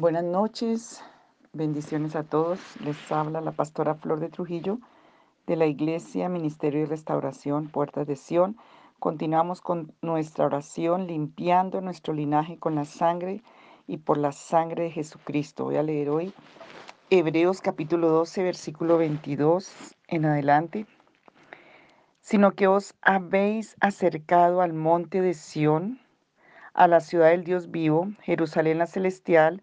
Buenas noches, bendiciones a todos. Les habla la pastora Flor de Trujillo de la Iglesia Ministerio y Restauración Puertas de Sión. Continuamos con nuestra oración limpiando nuestro linaje con la sangre y por la sangre de Jesucristo. Voy a leer hoy Hebreos capítulo 12, versículo 22 en adelante. Sino que os habéis acercado al monte de Sión, a la ciudad del Dios vivo, Jerusalén la celestial,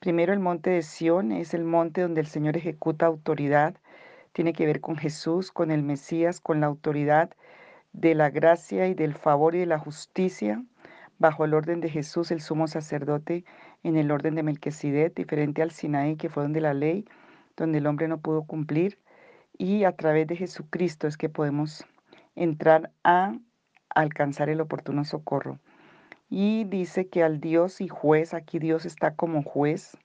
Primero el monte de Sión es el monte donde el Señor ejecuta autoridad. Tiene que ver con Jesús, con el Mesías, con la autoridad de la gracia y del favor y de la justicia bajo el orden de Jesús, el sumo sacerdote, en el orden de Melquisedec, diferente al Sinaí, que fue donde la ley, donde el hombre no pudo cumplir. Y a través de Jesucristo es que podemos entrar a alcanzar el oportuno socorro. Y dice que al Dios y juez, aquí Dios está como juez.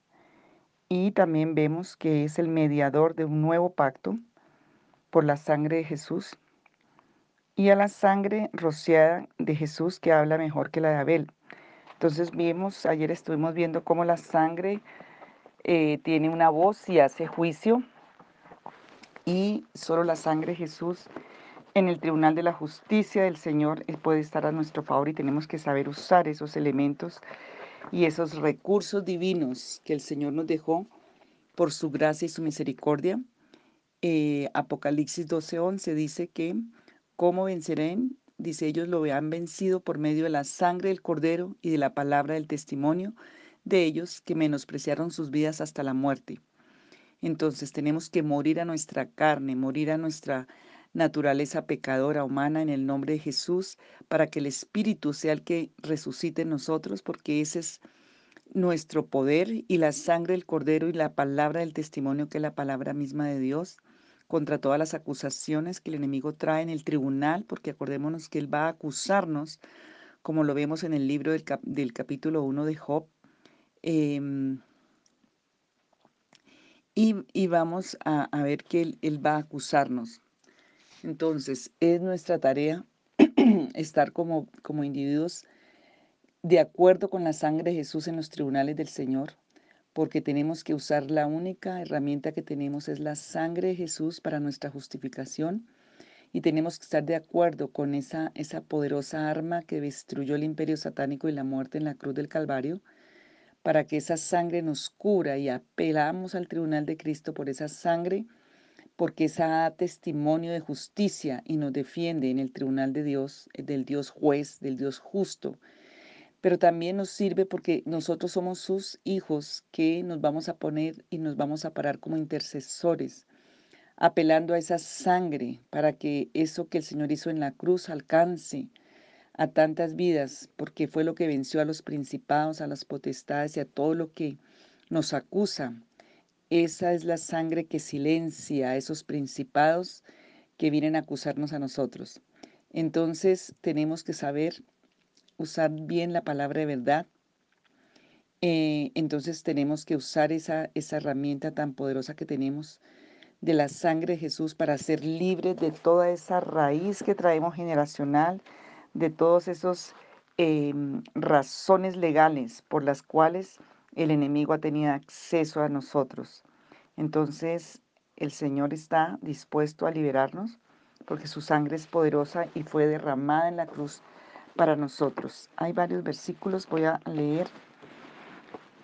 Y también vemos que es el mediador de un nuevo pacto por la sangre de Jesús. Y a la sangre rociada de Jesús que habla mejor que la de Abel. Entonces vimos, ayer estuvimos viendo cómo la sangre eh, tiene una voz y hace juicio. Y solo la sangre de Jesús en el Tribunal de la Justicia del Señor puede estar a nuestro favor y tenemos que saber usar esos elementos y esos recursos divinos que el Señor nos dejó por su gracia y su misericordia. Eh, Apocalipsis 12:11 dice que, ¿cómo vencerán? Dice, ellos lo han vencido por medio de la sangre del cordero y de la palabra del testimonio de ellos que menospreciaron sus vidas hasta la muerte. Entonces tenemos que morir a nuestra carne, morir a nuestra naturaleza pecadora humana en el nombre de Jesús, para que el Espíritu sea el que resucite en nosotros, porque ese es nuestro poder y la sangre del Cordero y la palabra del testimonio, que es la palabra misma de Dios, contra todas las acusaciones que el enemigo trae en el tribunal, porque acordémonos que él va a acusarnos, como lo vemos en el libro del, capítulo 1 de Job. Em, y, vamos a, ver que él, él va a acusarnos. Entonces, es nuestra tarea estar como, como individuos de acuerdo con la sangre de Jesús en los tribunales del Señor, porque tenemos que usar la única herramienta que tenemos es la sangre de Jesús para nuestra justificación y tenemos que estar de acuerdo con esa, esa poderosa arma que destruyó el imperio satánico y la muerte en la cruz del Calvario, para que esa sangre nos cura y apelamos al tribunal de Cristo por esa sangre porque esa testimonio de justicia y nos defiende en el tribunal de Dios, eh, del Dios juez, del Dios justo. Pero también nos sirve porque nosotros somos sus hijos que nos vamos a poner y nos vamos a parar como intercesores, apelando a esa sangre para que eso que el Señor hizo en la cruz alcance a tantas vidas, porque fue lo que venció a los principados, a las potestades y a todo lo que nos acusa esa es la sangre que silencia a esos principados que vienen a acusarnos a nosotros. Entonces tenemos que saber usar bien la palabra de verdad. Eh, entonces tenemos que usar esa, esa herramienta tan poderosa que tenemos de la sangre de Jesús para ser libres de toda esa raíz que traemos generacional, de todos esos em, razones legales por las cuales el enemigo ha tenido acceso a nosotros. Entonces el Señor está dispuesto a liberarnos porque su sangre es poderosa y fue derramada en la cruz para nosotros. Hay varios versículos, voy a leer.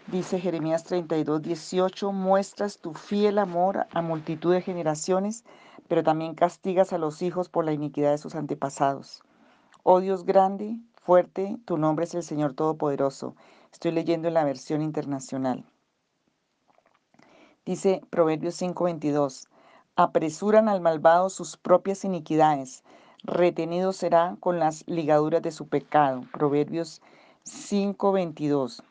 Dice Jeremías 32, 18, muestras tu fiel amor a multitud de generaciones, pero también castigas a los hijos por la iniquidad de sus antepasados. Oh Dios grande, fuerte, tu nombre es el Señor Todopoderoso. Estoy leyendo en la versión internacional. Dice Proverbios 5:22, apresuran al malvado sus propias iniquidades, retenido será con las ligaduras de su pecado. Proverbios 5:22.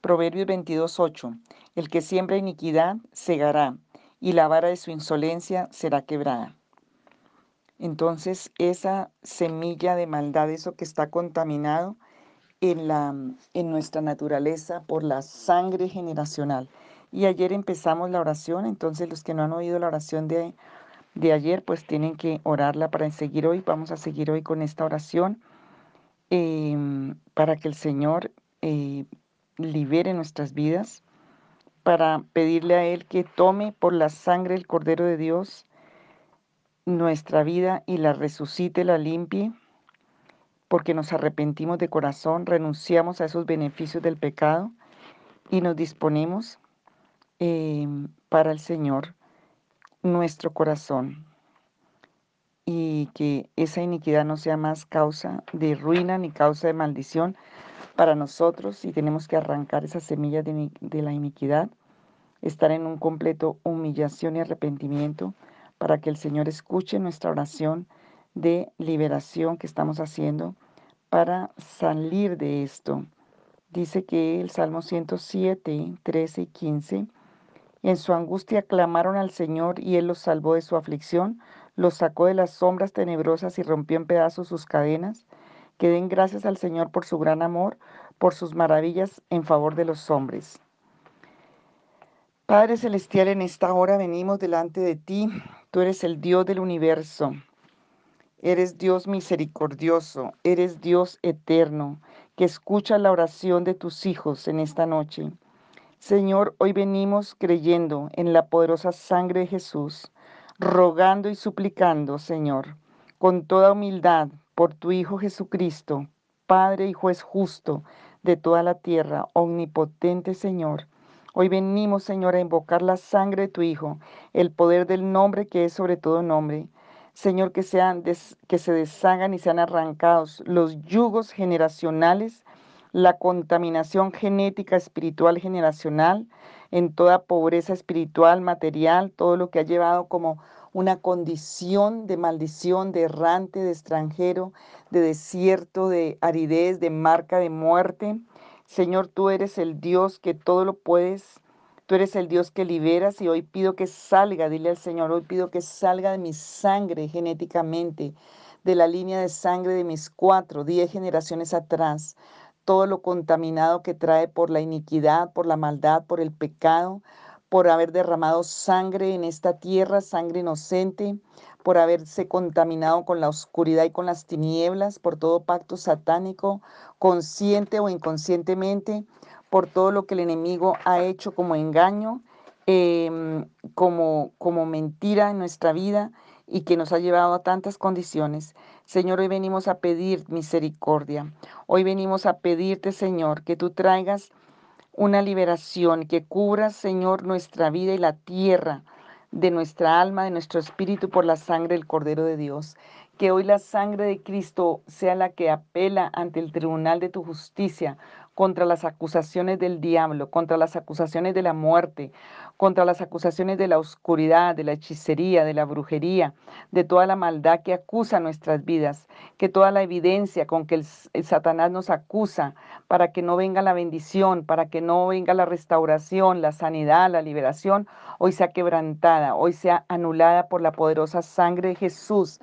Proverbios 22:8. El que siembra iniquidad segará, y la vara de su insolencia será quebrada. Entonces esa semilla de maldad, eso que está contaminado en, la, en nuestra naturaleza por la sangre generacional. Y ayer empezamos la oración, entonces los que no han oído la oración de, de ayer, pues tienen que orarla para seguir hoy. Vamos a seguir hoy con esta oración em, para que el Señor eh, libere nuestras vidas, para pedirle a Él que tome por la sangre del Cordero de Dios nuestra vida y la resucite, la limpie, porque nos arrepentimos de corazón, renunciamos a esos beneficios del pecado y nos disponemos em, para el Señor nuestro corazón y que esa iniquidad no sea más causa de ruina ni causa de maldición para nosotros y tenemos que arrancar esas semillas de, de la iniquidad, estar en un completo humillación y arrepentimiento para que el Señor escuche nuestra oración de liberación que estamos haciendo para salir de esto. Dice que el Salmo 107, 13 y 15, en su angustia clamaron al Señor y Él los salvó de su aflicción, los sacó de las sombras tenebrosas y rompió en pedazos sus cadenas. Que den gracias al Señor por su gran amor, por sus maravillas en favor de los hombres. Padre Celestial, en esta hora venimos delante de ti. Tú eres el Dios del universo. Eres Dios misericordioso, eres Dios eterno, que escucha la oración de tus hijos en esta noche. Señor, hoy venimos creyendo en la poderosa sangre de Jesús, rogando y suplicando, Señor, con toda humildad por tu Hijo Jesucristo, Padre y juez justo de toda la tierra, omnipotente Señor. Hoy venimos, Señor, a invocar la sangre de tu Hijo, el poder del nombre que es sobre todo nombre Señor, que, sean que se deshagan y sean arrancados los yugos generacionales, la contaminación genética espiritual generacional, en toda pobreza espiritual, material, todo lo que ha llevado como una condición de maldición, de errante, de extranjero, de desierto, de aridez, de marca de muerte. Señor, tú eres el Dios que todo lo puedes Tú eres el Dios que liberas y hoy pido que salga, dile al Señor, hoy pido que salga de mi sangre genéticamente, de la línea de sangre de mis cuatro, diez generaciones atrás, todo lo contaminado que trae por la iniquidad, por la maldad, por el pecado, por haber derramado sangre en esta tierra, sangre inocente, por haberse contaminado con la oscuridad y con las tinieblas, por todo pacto satánico, consciente o inconscientemente por todo lo que el enemigo ha hecho como engaño, em, como, como mentira en nuestra vida y que nos ha llevado a tantas condiciones. Señor, hoy venimos a pedir misericordia. Hoy venimos a pedirte, Señor, que tú traigas una liberación, que cubras, Señor, nuestra vida y la tierra de nuestra alma, de nuestro espíritu por la sangre del Cordero de Dios. Que hoy la sangre de Cristo sea la que apela ante el tribunal de tu justicia contra las acusaciones del diablo, contra las acusaciones de la muerte, contra las acusaciones de la oscuridad, de la hechicería, de la brujería, de toda la maldad que acusa nuestras vidas, que toda la evidencia con que el, Satanás nos acusa para que no venga la bendición, para que no venga la restauración, la sanidad, la liberación, hoy sea quebrantada, hoy sea anulada por la poderosa sangre de Jesús.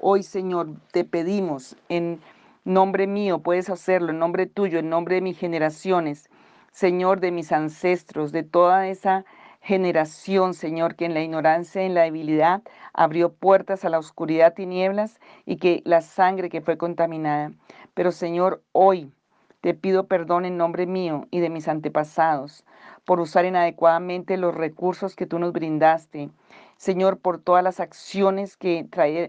Hoy, Señor, te pedimos en nombre mío, puedes hacerlo, en nombre tuyo, en nombre de mis generaciones, Señor, de mis ancestros, de toda esa generación, Señor, que en la ignorancia, en la debilidad, abrió puertas a la oscuridad, tinieblas y que la sangre que fue contaminada. Pero, Señor, hoy te pido perdón en nombre mío y de mis antepasados por usar inadecuadamente los recursos que tú nos brindaste. Señor, por todas las acciones que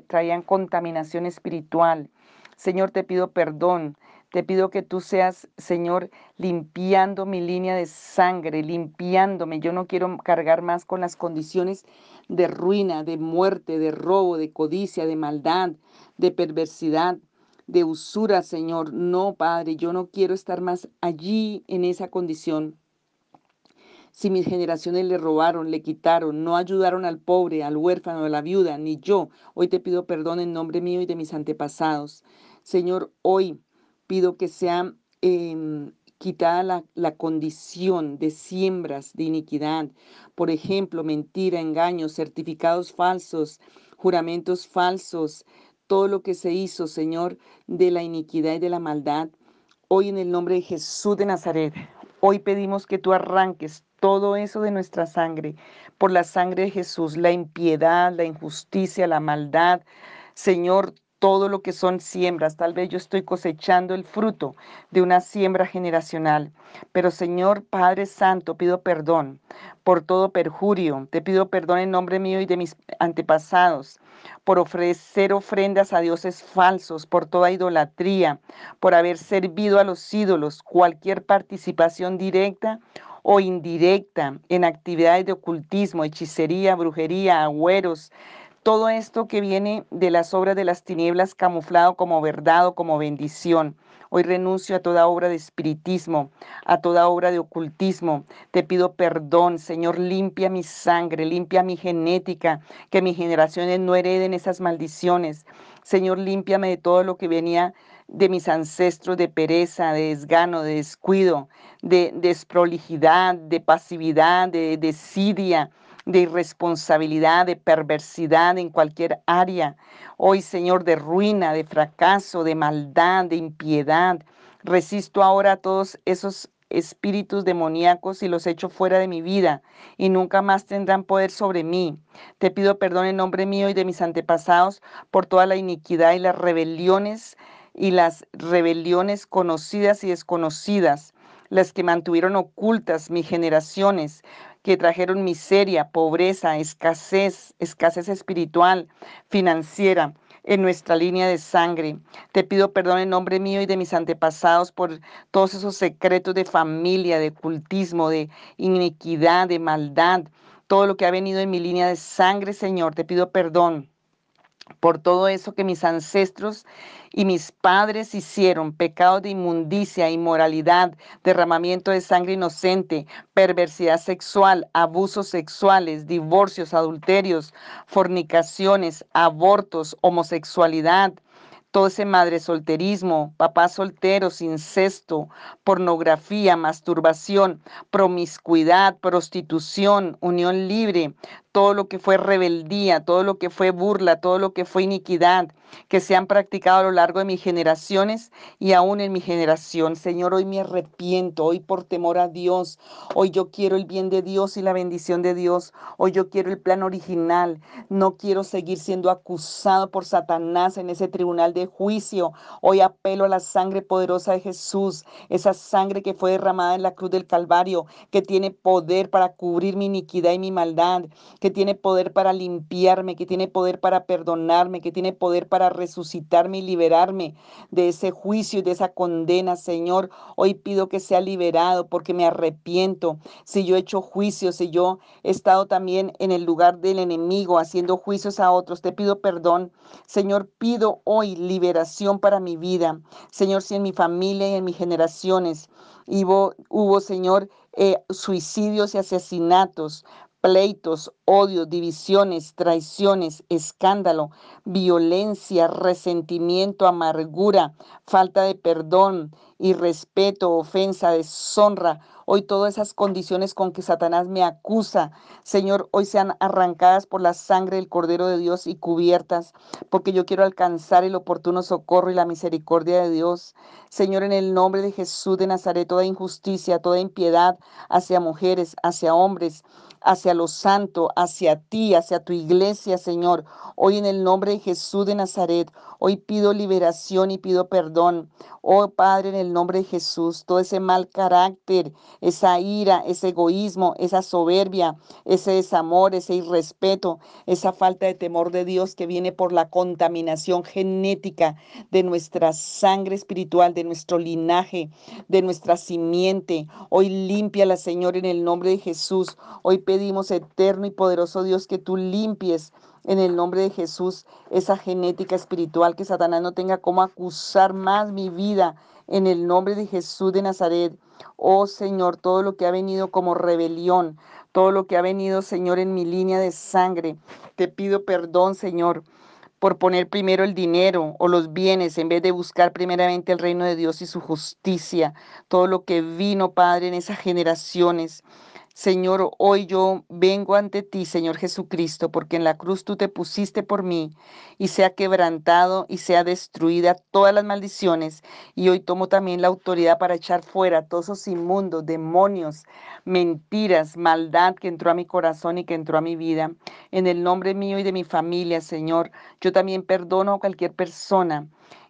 traían contaminación espiritual, Señor, te pido perdón. Te pido que tú seas, Señor, limpiando mi línea de sangre, limpiándome. Yo no quiero cargar más con las condiciones de ruina, de muerte, de robo, de codicia, de maldad, de perversidad, de usura, Señor. No, Padre, yo no quiero estar más allí en esa condición. Si mis generaciones le robaron, le quitaron, no ayudaron al pobre, al huérfano, a la viuda, ni yo, hoy te pido perdón en nombre mío y de mis antepasados. Señor, hoy pido que sea em, quitada la, la, condición de siembras de iniquidad, por ejemplo, mentira, engaños, certificados falsos, juramentos falsos, todo lo que se hizo, Señor, de la iniquidad y de la maldad. Hoy en el nombre de Jesús de Nazaret, hoy pedimos que tú arranques todo eso de nuestra sangre, por la sangre de Jesús, la impiedad, la injusticia, la maldad. Señor, todo lo que son siembras. Tal vez yo estoy cosechando el fruto de una siembra generacional. Pero Señor Padre Santo, pido perdón por todo perjurio. Te pido perdón en nombre mío y de mis antepasados por ofrecer ofrendas a dioses falsos, por toda idolatría, por haber servido a los ídolos, cualquier participación directa o indirecta en actividades de ocultismo, hechicería, brujería, agüeros, todo esto que viene de las obras de las tinieblas camuflado como verdad o como bendición. Hoy renuncio a toda obra de espiritismo, a toda obra de ocultismo. Te pido perdón, Señor, limpia mi sangre, limpia mi genética, que mis generaciones no hereden esas maldiciones. Señor, límpiame de todo lo que venía de mis ancestros de pereza, de desgano, de descuido, de desprolijidad, de pasividad, de desidia de irresponsabilidad, de perversidad en cualquier área. Hoy, Señor, de ruina, de fracaso, de maldad, de impiedad. Resisto ahora a todos esos espíritus demoníacos y los echo fuera de mi vida y nunca más tendrán poder sobre mí. Te pido perdón en nombre mío y de mis antepasados por toda la iniquidad y las rebeliones y las rebeliones conocidas y desconocidas, las que mantuvieron ocultas mis generaciones, que trajeron miseria, pobreza, escasez, escasez espiritual, financiera en nuestra línea de sangre. Te pido perdón en nombre mío y de mis antepasados por todos esos secretos de familia, de cultismo, de iniquidad, de maldad, todo lo que ha venido en mi línea de sangre, Señor. Te pido perdón por todo eso que mis ancestros y mis padres hicieron, pecados de inmundicia, inmoralidad, derramamiento de sangre inocente, perversidad sexual, abusos sexuales, divorcios, adulterios, fornicaciones, abortos, homosexualidad, todo ese madre solterismo, papás solteros, incesto, pornografía, masturbación, promiscuidad, prostitución, unión libre, todo lo que fue rebeldía, todo lo que fue burla, todo lo que fue iniquidad, que se han practicado a lo largo de mis generaciones y aún en mi generación. Señor, hoy me arrepiento, hoy por temor a Dios, hoy yo quiero el bien de Dios y la bendición de Dios, hoy yo quiero el plan original, no quiero seguir siendo acusado por Satanás en ese tribunal de juicio. Hoy apelo a la sangre poderosa de Jesús, esa sangre que fue derramada en la cruz del Calvario, que tiene poder para cubrir mi iniquidad y mi maldad, que tiene poder para limpiarme, que tiene poder para perdonarme, que tiene poder para resucitarme y liberarme de ese juicio y de esa condena, Señor. Hoy pido que sea liberado porque me arrepiento. Si yo he hecho juicios, si yo he estado también en el lugar del enemigo haciendo juicios a otros, te pido perdón. Señor, pido hoy liberación para mi vida. Señor, si en mi familia y en mis generaciones hubo, hubo Señor, eh, suicidios y asesinatos, pleitos, odios, divisiones, traiciones, escándalo, violencia, resentimiento, amargura, falta de perdón, irrespeto, ofensa, deshonra. Hoy todas esas condiciones con que Satanás me acusa, Señor, hoy sean arrancadas por la sangre del Cordero de Dios y cubiertas, porque yo quiero alcanzar el oportuno socorro y la misericordia de Dios. Señor, en el nombre de Jesús de Nazaret, toda injusticia, toda impiedad hacia mujeres, hacia hombres, hacia los santos, hacia ti, hacia tu iglesia, Señor. Hoy en el nombre de Jesús de Nazaret, hoy pido liberación y pido perdón. Oh Padre, en el nombre de Jesús, todo ese mal carácter, esa ira, ese egoísmo, esa soberbia, ese desamor, ese irrespeto, esa falta de temor de Dios que viene por la contaminación genética de nuestra sangre espiritual, de nuestro linaje, de nuestra simiente. Hoy límpiala, Señor, en el nombre de Jesús. Hoy pedimos, eterno y poderoso Dios, que tú limpies en el nombre de Jesús esa genética espiritual, que Satanás no tenga cómo acusar más mi vida en el nombre de Jesús de Nazaret. Oh Señor, todo lo que ha venido como rebelión, todo lo que ha venido, Señor, en mi línea de sangre, te pido perdón, Señor. por poner primero el dinero o los bienes en vez de buscar primeramente el reino de Dios y su justicia, todo lo que vino, Padre, en esas generaciones. Señor, hoy yo vengo ante ti, Señor Jesucristo, porque en la cruz tú te pusiste por mí y sea quebrantado y sea destruida todas las maldiciones. Y hoy tomo también la autoridad para echar fuera todos esos inmundos, demonios, mentiras, maldad que entró a mi corazón y que entró a mi vida. En el nombre mío y de mi familia, Señor, yo también perdono a cualquier persona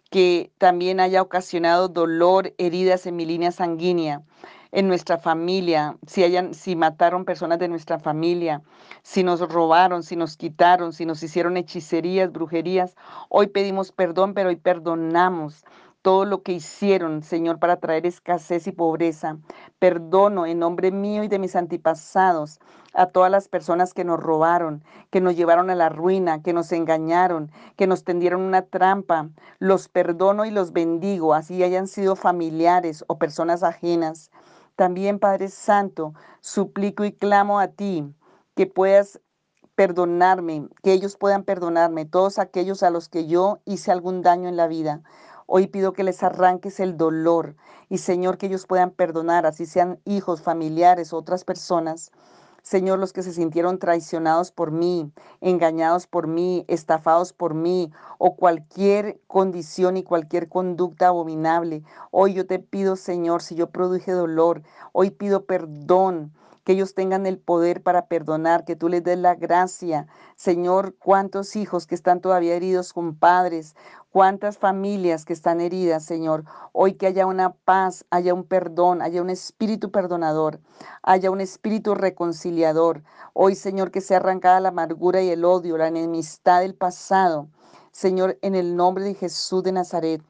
que también haya ocasionado dolor, heridas en mi línea sanguínea en nuestra familia, si, hayan, si mataron personas de nuestra familia, si nos robaron, si nos quitaron, si nos hicieron hechicerías, brujerías. Hoy pedimos perdón, pero hoy perdonamos todo lo que hicieron, Señor, para traer escasez y pobreza. Perdono en nombre mío y de mis antepasados a todas las personas que nos robaron, que nos llevaron a la ruina, que nos engañaron, que nos tendieron una trampa. Los perdono y los bendigo, así hayan sido familiares o personas ajenas. También, Padre Santo, suplico y clamo a ti que puedas perdonarme, que ellos puedan perdonarme, todos aquellos a los que yo hice algún daño en la vida. Hoy pido que les arranques el dolor y Señor que ellos puedan perdonar, así sean hijos, familiares, otras personas. Señor, los que se sintieron traicionados por mí, engañados por mí, estafados por mí, o cualquier condición y cualquier conducta abominable. Hoy yo te pido, Señor, si yo produje dolor, hoy pido perdón que ellos tengan el poder para perdonar, que tú les des la gracia. Señor, cuántos hijos que están todavía heridos con padres, cuántas familias que están heridas, Señor. Hoy que haya una paz, haya un perdón, haya un espíritu perdonador, haya un espíritu reconciliador. Hoy, Señor, que sea arrancada la amargura y el odio, la enemistad del pasado. Señor, en el nombre de Jesús de Nazaret.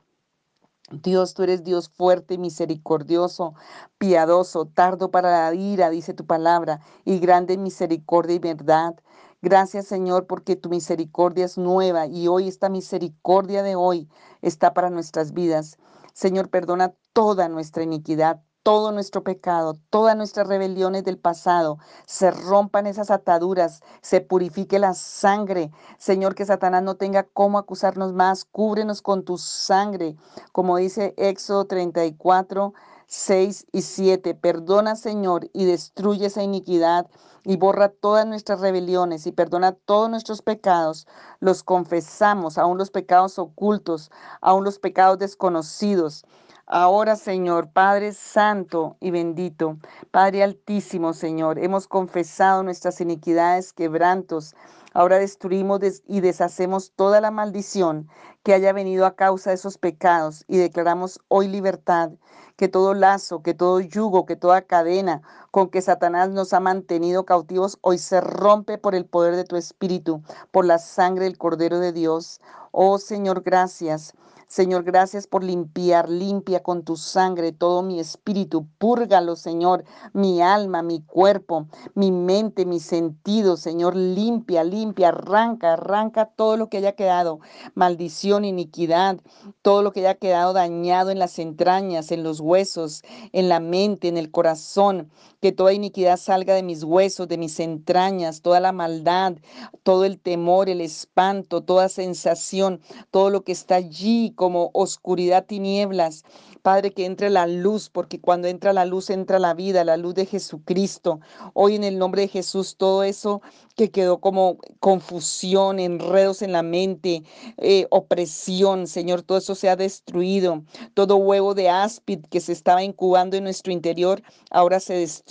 Dios, tú eres Dios fuerte, misericordioso, piadoso, tardo para la ira, dice tu palabra, y grande misericordia y verdad. Gracias Señor porque tu misericordia es nueva y hoy esta misericordia de hoy está para nuestras vidas. Señor, perdona toda nuestra iniquidad, todo nuestro pecado, todas nuestras rebeliones del pasado, se rompan esas ataduras, se purifique la sangre. Señor, que Satanás no tenga cómo acusarnos más, cúbrenos con tu sangre, como dice Éxodo 34. 6 y 7. Perdona, Señor, y destruye esa iniquidad y borra todas nuestras rebeliones y perdona todos nuestros pecados. Los confesamos, aún los pecados ocultos, aún los pecados desconocidos. Ahora, Señor, Padre Santo y bendito, Padre Altísimo, Señor, hemos confesado nuestras iniquidades, quebrantos. Ahora destruimos y deshacemos toda la maldición que haya venido a causa de esos pecados y declaramos hoy libertad, que todo lazo, que todo yugo, que toda cadena con que Satanás nos ha mantenido cautivos hoy se rompe por el poder de tu Espíritu, por la sangre del Cordero de Dios. Oh Señor, gracias. Señor, gracias por limpiar, limpia con tu sangre todo mi espíritu, púrgalo, Señor, mi alma, mi cuerpo, mi mente, mis sentidos, Señor, limpia, limpia, arranca, arranca todo lo que haya quedado, maldición, iniquidad, todo lo que haya quedado dañado en las entrañas, en los huesos, en la mente, en el corazón, que toda iniquidad salga de mis huesos, de mis entrañas, toda la maldad, todo el temor, el espanto, toda sensación, todo lo que está allí como oscuridad, tinieblas. Padre, que entre la luz, porque cuando entra la luz entra la vida, la luz de Jesucristo. Hoy en el nombre de Jesús, todo eso que quedó como confusión, enredos en la mente, eh, opresión, Señor, todo eso se ha destruido. Todo huevo de áspid que se estaba incubando en nuestro interior, ahora se destruye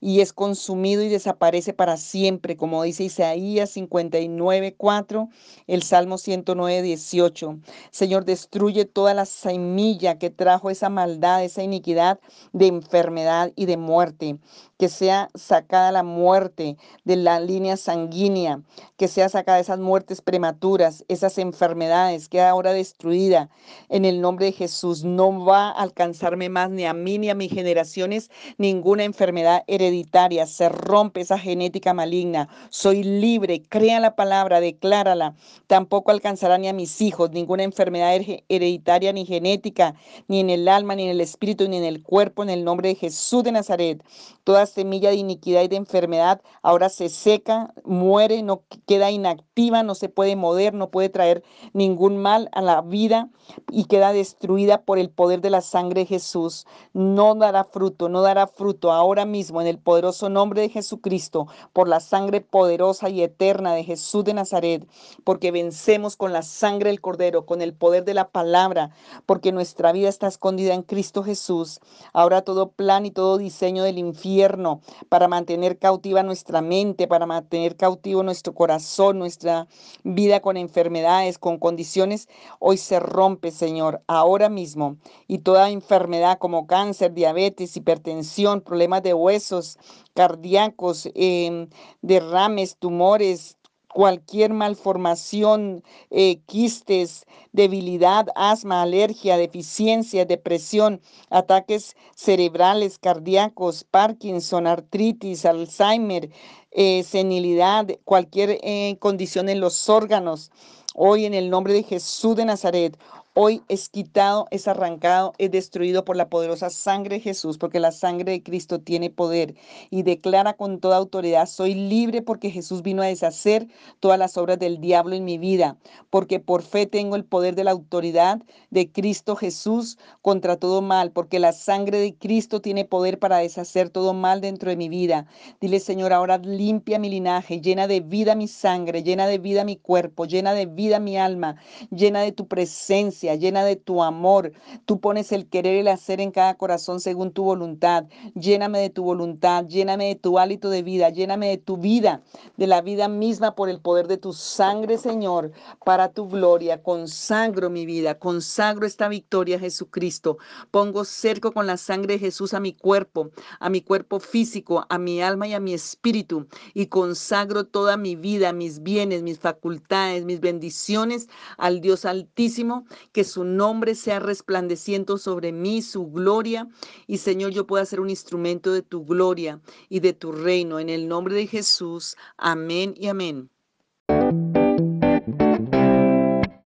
y es consumido y desaparece para siempre, como dice Isaías 59, 4, el Salmo 109, 18. Señor, destruye toda la semilla que trajo esa maldad, esa iniquidad de enfermedad y de muerte que sea sacada la muerte de la línea sanguínea, que sea sacada esas muertes prematuras, esas enfermedades, que ahora destruida en el nombre de Jesús. No va a alcanzarme más ni a mí ni a mis generaciones ninguna enfermedad hereditaria. Se rompe esa genética maligna. Soy libre. Crea la palabra, declárala. Tampoco alcanzará ni a mis hijos ninguna enfermedad hereditaria ni genética, ni en el alma, ni en el espíritu, ni en el cuerpo, en el nombre de Jesús de Nazaret. Semilla de iniquidad y de enfermedad ahora se seca, muere, no queda inactiva, no se puede mover, no puede traer ningún mal a la vida y queda destruida por el poder de la sangre de Jesús. No dará fruto, no dará fruto ahora mismo en el poderoso nombre de Jesucristo, por la sangre poderosa y eterna de Jesús de Nazaret, porque vencemos con la sangre del Cordero, con el poder de la palabra, porque nuestra vida está escondida en Cristo Jesús. Ahora todo plan y todo diseño del infierno para mantener cautiva nuestra mente, para mantener cautivo nuestro corazón, nuestra vida con enfermedades, con condiciones, hoy se rompe, Señor, ahora mismo. Y toda enfermedad como cáncer, diabetes, hipertensión, problemas de huesos, cardíacos, em, derrames, tumores, cualquier malformación, eh, quistes, debilidad, asma, alergia, deficiencia, depresión, ataques cerebrales, cardíacos, Parkinson, artritis, Alzheimer, eh, senilidad, cualquier eh, condición en los órganos. Hoy en el nombre de Jesús de Nazaret, Hoy es quitado, es arrancado, es destruido por la poderosa sangre de Jesús, porque la sangre de Cristo tiene poder y declara con toda autoridad, soy libre porque Jesús vino a deshacer todas las obras del diablo en mi vida, porque por fe tengo el poder de la autoridad de Cristo Jesús contra todo mal, porque la sangre de Cristo tiene poder para deshacer todo mal dentro de mi vida. Dile, Señor, ahora limpia mi linaje, llena de vida mi sangre, llena de vida mi cuerpo, llena de vida mi alma, llena de tu presencia llena de tu amor. Tú pones el querer y el hacer en cada corazón según tu voluntad. Lléname de tu voluntad, lléname de tu hálito de vida, lléname de tu vida, de la vida misma por el poder de tu sangre, Señor, para tu gloria. Consagro mi vida, consagro esta victoria, Jesucristo. Pongo cerco con la sangre de Jesús a mi cuerpo, a mi cuerpo físico, a mi alma y a mi espíritu. Y consagro toda mi vida, mis bienes, mis facultades, mis bendiciones al Dios Altísimo que su nombre sea resplandeciendo sobre mí, su gloria. Y Señor, yo pueda ser un instrumento de tu gloria y de tu reino. En el nombre de Jesús. Amén y amén.